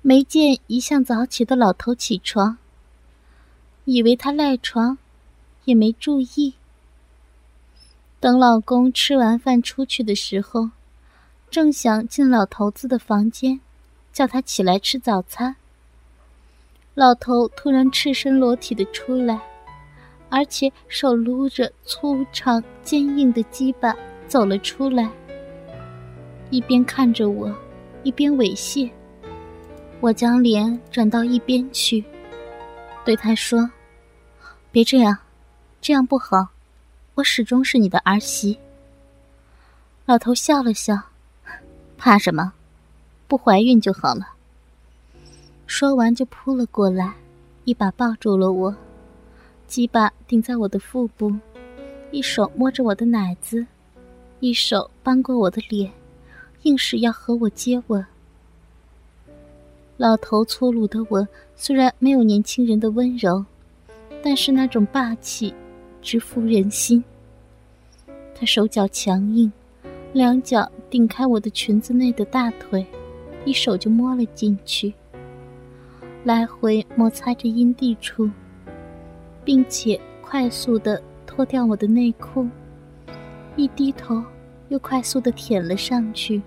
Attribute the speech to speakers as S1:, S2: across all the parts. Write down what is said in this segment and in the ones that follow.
S1: 没见一向早起的老头起床，以为他赖床，也没注意。等老公吃完饭出去的时候，正想进老头子的房间，叫他起来吃早餐。老头突然赤身裸体的出来，而且手撸着粗长坚硬的鸡巴走了出来，一边看着我，一边猥亵。我将脸转到一边去，对他说：“别这样，这样不好。我始终是你的儿媳。”老头笑了笑：“怕什么？不怀孕就好了。”说完就扑了过来，一把抱住了我，鸡巴顶在我的腹部，一手摸着我的奶子，一手扳过我的脸，硬是要和我接吻。老头粗鲁的吻，虽然没有年轻人的温柔，但是那种霸气，直扑人心。他手脚强硬，两脚顶开我的裙子内的大腿，一手就摸了进去，来回摩擦着阴蒂处，并且快速的脱掉我的内裤，一低头又快速的舔了上去，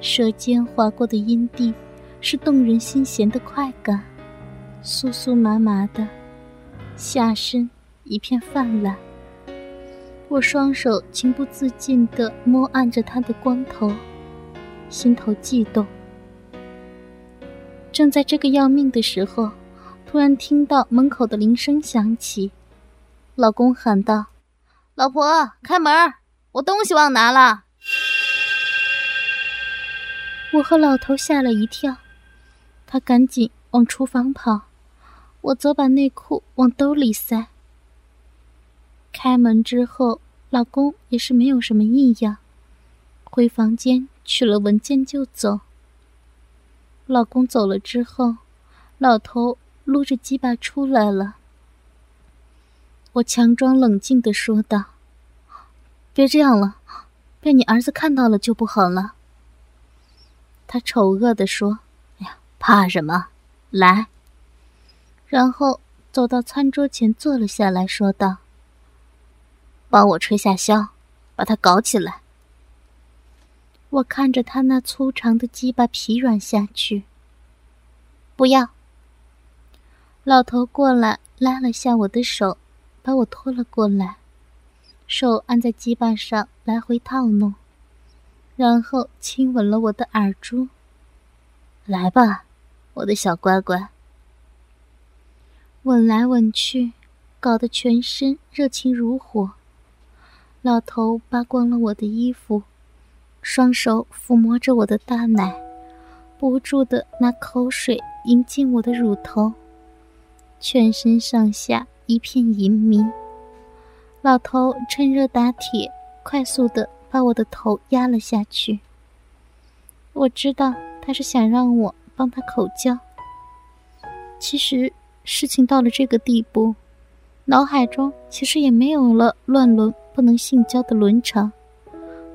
S1: 舌尖划过的阴蒂。是动人心弦的快感，酥酥麻麻的，下身一片泛滥。我双手情不自禁地摸按着他的光头，心头悸动。正在这个要命的时候，突然听到门口的铃声响起，老公喊道：“
S2: 老婆，开门，我东西忘拿了。”
S1: 我和老头吓了一跳。他赶紧往厨房跑，我则把内裤往兜里塞。开门之后，老公也是没有什么异样，回房间取了文件就走。老公走了之后，老头撸着鸡巴出来了。我强装冷静的说道：“别这样了，被你儿子看到了就不好了。”他丑恶的说。怕什么？来。然后走到餐桌前坐了下来，说道：“帮我吹下箫，把它搞起来。”我看着他那粗长的鸡巴疲软下去。不要。老头过来拉了下我的手，把我拖了过来，手按在鸡巴上来回套弄，然后亲吻了我的耳珠。来吧。我的小乖乖，吻来吻去，搞得全身热情如火。老头扒光了我的衣服，双手抚摸着我的大奶，不住的拿口水迎进我的乳头，全身上下一片淫迷。老头趁热打铁，快速的把我的头压了下去。我知道他是想让我。帮他口交。其实事情到了这个地步，脑海中其实也没有了乱伦不能性交的伦常，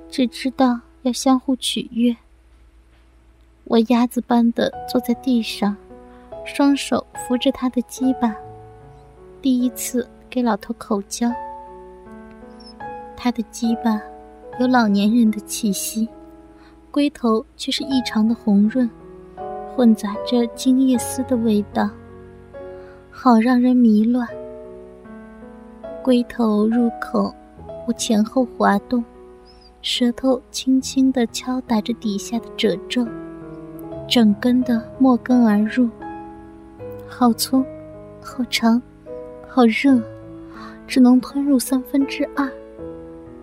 S1: 只知道要相互取悦。我鸭子般的坐在地上，双手扶着他的鸡巴，第一次给老头口交。他的鸡巴有老年人的气息，龟头却是异常的红润。混杂着精液丝的味道，好让人迷乱。龟头入口，我前后滑动，舌头轻轻地敲打着底下的褶皱，整根的没根而入。好粗，好长，好热，只能吞入三分之二，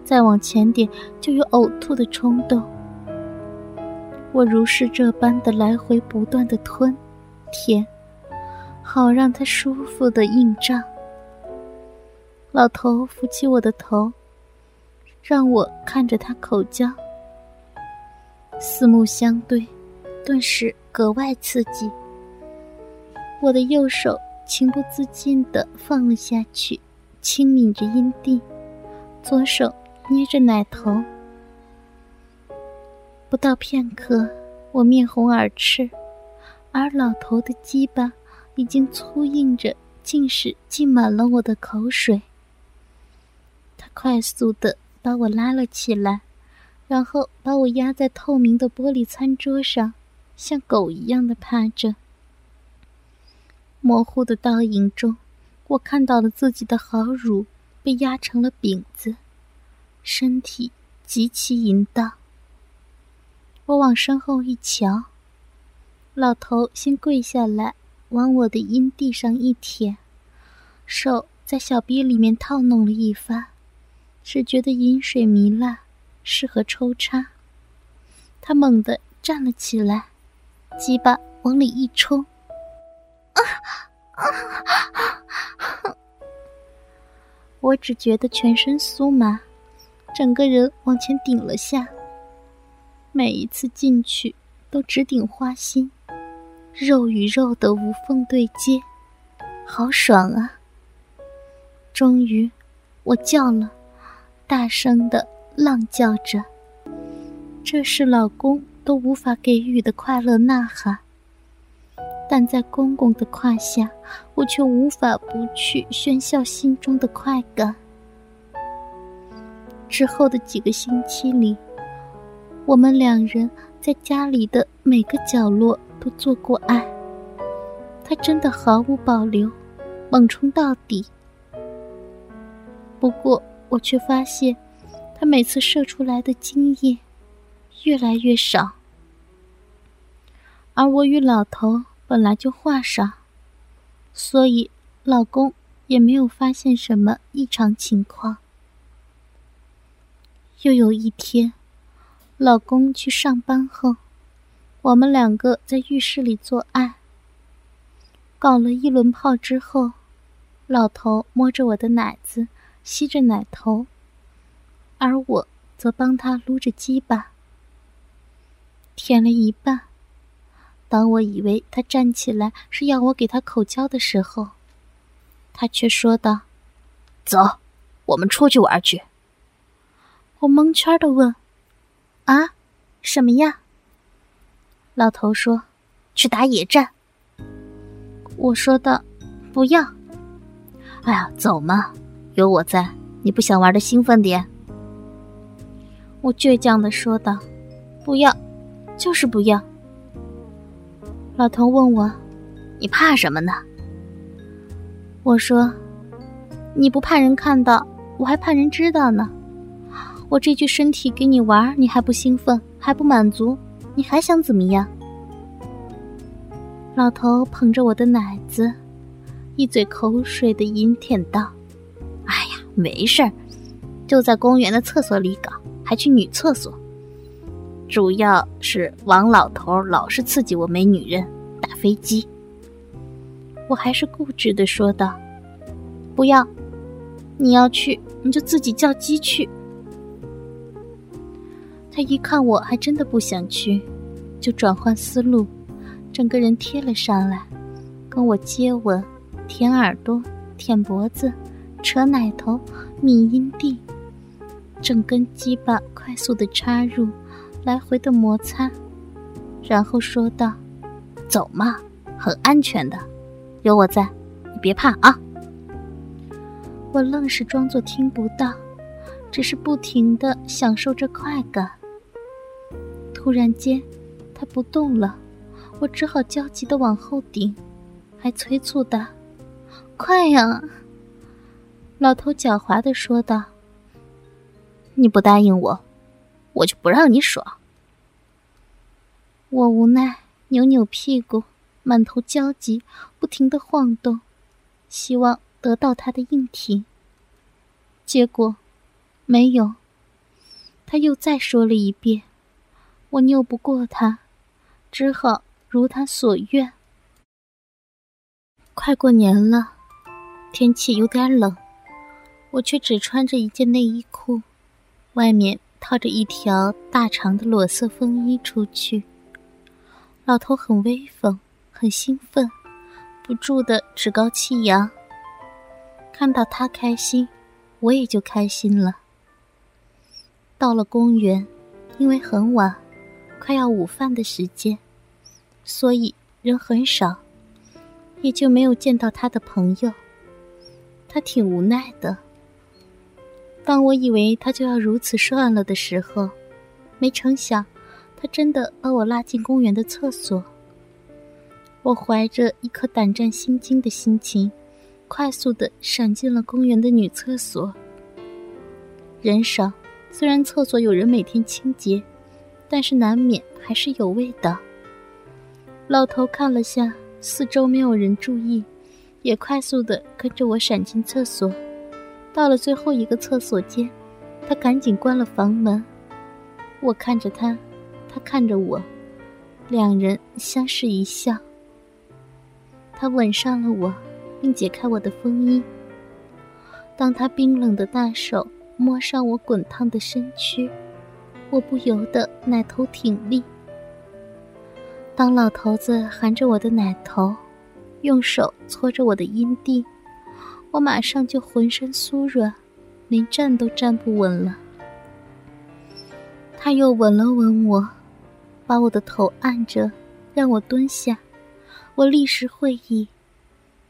S1: 再往前点就有呕吐的冲动。我如是这般的来回不断的吞、舔、好让他舒服的硬胀。老头扶起我的头，让我看着他口交，四目相对，顿时格外刺激。我的右手情不自禁的放了下去，轻抿着阴蒂，左手捏着奶头。不到片刻，我面红耳赤，而老头的鸡巴已经粗硬着，竟是浸满了我的口水。他快速地把我拉了起来，然后把我压在透明的玻璃餐桌上，像狗一样的趴着。模糊的倒影中，我看到了自己的好乳被压成了饼子，身体极其淫荡。我往身后一瞧，老头先跪下来，往我的阴蒂上一舔，手在小臂里面套弄了一番。只觉得饮水糜烂，适合抽插。他猛地站了起来，鸡巴往里一冲，啊啊！我只觉得全身酥麻，整个人往前顶了下。每一次进去都直顶花心，肉与肉的无缝对接，好爽啊！终于，我叫了。大声的浪叫着，这是老公都无法给予的快乐呐喊。但在公公的胯下，我却无法不去喧嚣心中的快感。之后的几个星期里，我们两人在家里的每个角落都做过爱。他真的毫无保留，猛冲到底。不过。我却发现，他每次射出来的精液越来越少，而我与老头本来就话少，所以老公也没有发现什么异常情况。又有一天，老公去上班后，我们两个在浴室里做爱，搞了一轮炮之后，老头摸着我的奶子。吸着奶头，而我则帮他撸着鸡巴。舔了一半，当我以为他站起来是要我给他口交的时候，他却说道：“
S2: 走，我们出去玩去。”
S1: 我蒙圈的问：“啊，什么呀？”老头说：“
S2: 去打野战。”
S1: 我说道：“不要。”
S2: 哎呀，走嘛。有我在，你不想玩的兴奋点？
S1: 我倔强的说道：“不要，就是不要。”老头问我：“
S2: 你怕什么呢？”
S1: 我说：“你不怕人看到，我还怕人知道呢。我这具身体给你玩，你还不兴奋，还不满足，你还想怎么样？”老头捧着我的奶子，一嘴口水的饮舔道。
S2: 哎呀没事儿，就在公园的厕所里搞，还去女厕所。主要是王老头老是刺激我没女人打飞机。
S1: 我还是固执的说道：“不要，你要去你就自己叫鸡去。”他一看我还真的不想去，就转换思路，整个人贴了上来，跟我接吻，舔耳朵，舔脖子。扯奶头，抿阴蒂，整根鸡巴快速的插入，来回的摩擦，然后说道：“
S2: 走嘛，很安全的，有我在，你别怕啊。”
S1: 我愣是装作听不到，只是不停的享受着快感。突然间，他不动了，我只好焦急的往后顶，还催促道：“快呀！”老头狡猾的说道：“
S2: 你不答应我，我就不让你爽。”
S1: 我无奈，扭扭屁股，满头焦急，不停的晃动，希望得到他的应挺。结果，没有。他又再说了一遍，我拗不过他，只好如他所愿。快过年了，天气有点冷，我却只穿着一件内衣裤，外面套着一条大长的裸色风衣出去。老头很威风，很兴奋，不住的趾高气扬。看到他开心，我也就开心了。到了公园，因为很晚，快要午饭的时间，所以人很少。也就没有见到他的朋友，他挺无奈的。当我以为他就要如此算了的时候，没成想，他真的把我拉进公园的厕所。我怀着一颗胆战心惊的心情，快速的闪进了公园的女厕所。人少，虽然厕所有人每天清洁，但是难免还是有味道。老头看了下。四周没有人注意，也快速的跟着我闪进厕所。到了最后一个厕所间，他赶紧关了房门。我看着他，他看着我，两人相视一笑。他吻上了我，并解开我的风衣。当他冰冷的大手摸上我滚烫的身躯，我不由得奶头挺立。当老头子含着我的奶头，用手搓着我的阴蒂，我马上就浑身酥软，连站都站不稳了。他又吻了吻我，把我的头按着，让我蹲下。我立时会意，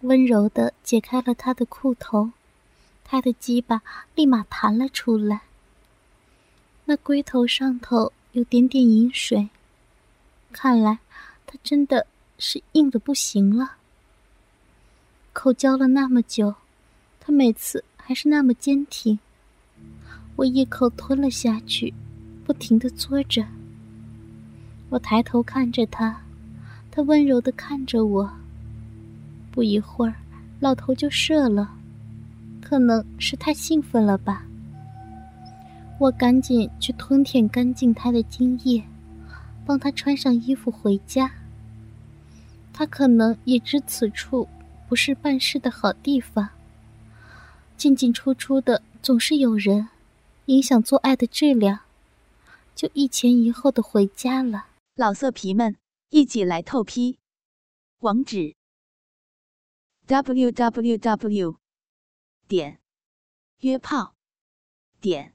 S1: 温柔地解开了他的裤头，他的鸡巴立马弹了出来。那龟头上头有点点饮水，看来。他真的是硬的不行了。口交了那么久，他每次还是那么坚挺。我一口吞了下去，不停的嘬着。我抬头看着他，他温柔的看着我。不一会儿，老头就射了，可能是太兴奋了吧。我赶紧去吞舔干净他的精液。帮他穿上衣服回家。他可能也知此处不是办事的好地方，进进出出的总是有人，影响做爱的质量，就一前一后的回家了。
S3: 老色皮们，一起来透批，网址：w w w. 点约炮点